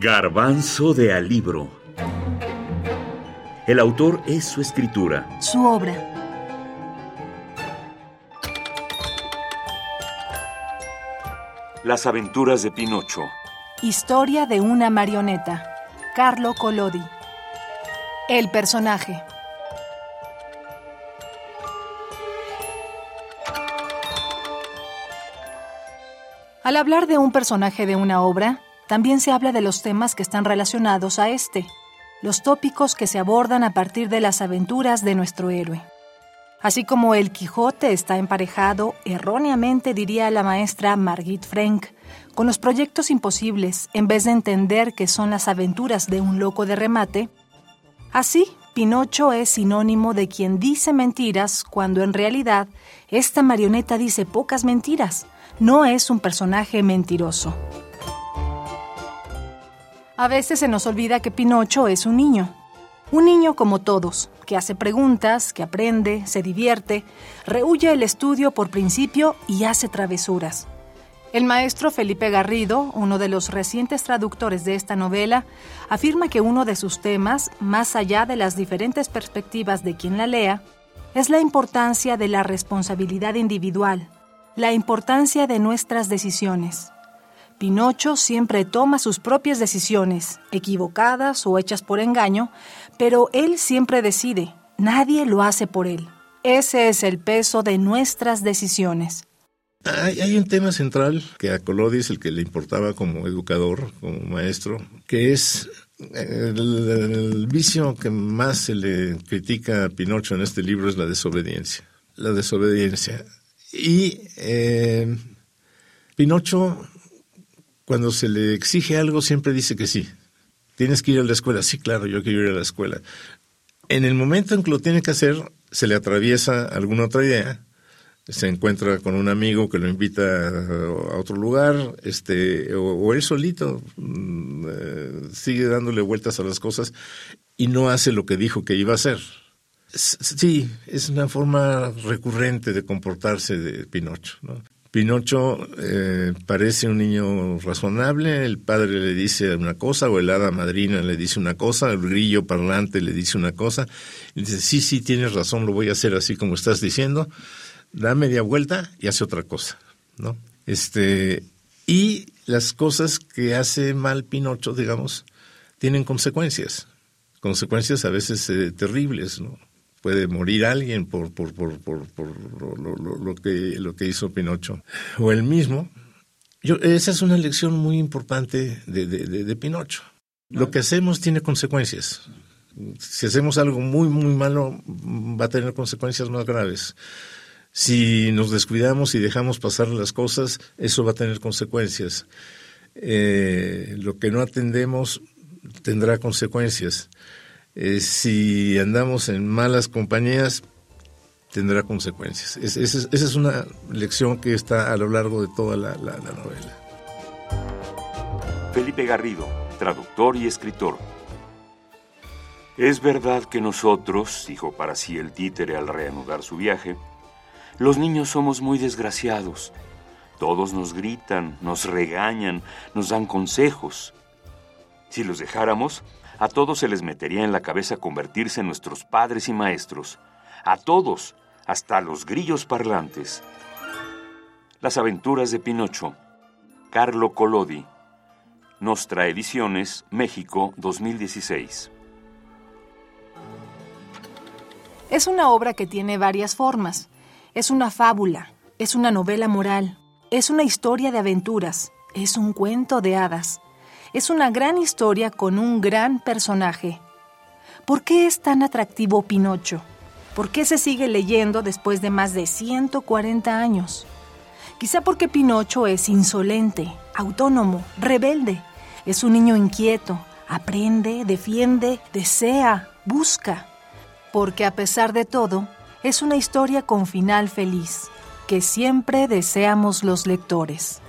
Garbanzo de Alibro. El autor es su escritura. Su obra. Las aventuras de Pinocho. Historia de una marioneta. Carlo Collodi. El personaje. Al hablar de un personaje de una obra, también se habla de los temas que están relacionados a este, los tópicos que se abordan a partir de las aventuras de nuestro héroe. Así como el Quijote está emparejado, erróneamente diría la maestra Margit Frank, con los proyectos imposibles, en vez de entender que son las aventuras de un loco de remate, así Pinocho es sinónimo de quien dice mentiras cuando en realidad esta marioneta dice pocas mentiras, no es un personaje mentiroso. A veces se nos olvida que Pinocho es un niño. Un niño como todos, que hace preguntas, que aprende, se divierte, rehuye el estudio por principio y hace travesuras. El maestro Felipe Garrido, uno de los recientes traductores de esta novela, afirma que uno de sus temas, más allá de las diferentes perspectivas de quien la lea, es la importancia de la responsabilidad individual, la importancia de nuestras decisiones. Pinocho siempre toma sus propias decisiones, equivocadas o hechas por engaño, pero él siempre decide, nadie lo hace por él. Ese es el peso de nuestras decisiones. Hay, un tema central que a Collodi es el que le importaba como educador, como maestro, que es el, vicio que más se le critica a Pinocho en este libro es la desobediencia. La desobediencia. Y eh, Pinocho, cuando se le exige algo, siempre dice que sí. Tienes que ir a la escuela. Sí, claro, yo quiero ir a la escuela. En el momento en que lo tiene que hacer, se le atraviesa alguna otra idea. Se encuentra con un amigo que lo invita a otro lugar, este, o, él solito mm, eh, sigue dándole vueltas a las cosas y no hace lo que dijo que iba a hacer. Sí, es una forma recurrente de comportarse de Pinocho. ¿no? Pinocho eh, parece un niño razonable, el padre le dice una cosa o el hada madrina le dice una cosa, el grillo parlante le dice una cosa, y dice, sí, sí, tienes razón, lo voy a hacer así como estás diciendo, da media vuelta y hace otra cosa, ¿no? Este, y las cosas que hace mal Pinocho, digamos, tienen consecuencias, consecuencias a veces eh, terribles, ¿no? Puede morir alguien por, por, por, por, lo, que, lo que hizo Pinocho. O él mismo. Yo, esa es una lección muy importante de, de, Pinocho. Lo que hacemos tiene consecuencias. Si hacemos algo muy, muy malo, va a tener consecuencias más graves. Si nos descuidamos y dejamos pasar las cosas, eso va a tener consecuencias. Eh, lo que no atendemos tendrá consecuencias. Eh, si andamos en malas compañías, tendrá consecuencias. esa es una lección que está a lo largo de toda la, novela. Felipe Garrido, traductor y escritor. Es verdad que nosotros, dijo para sí el títere al reanudar su viaje, los niños somos muy desgraciados. Todos nos gritan, nos regañan, nos dan consejos. Si los dejáramos, a todos se les metería en la cabeza convertirse en nuestros padres y maestros. A todos, hasta los grillos parlantes. Las aventuras de Pinocho. Carlo Collodi. Nostra Ediciones, México 2016. Es una obra que tiene varias formas. Es una fábula, es una novela moral, es una historia de aventuras, es un cuento de hadas es una gran historia con un gran personaje. ¿Por qué es tan atractivo Pinocho? ¿Por qué se sigue leyendo después de más de 140 años? Quizá porque Pinocho es insolente, autónomo, rebelde. Es un niño inquieto, aprende, defiende, desea, busca. Porque a pesar de todo, es una historia con final feliz, que siempre deseamos los lectores.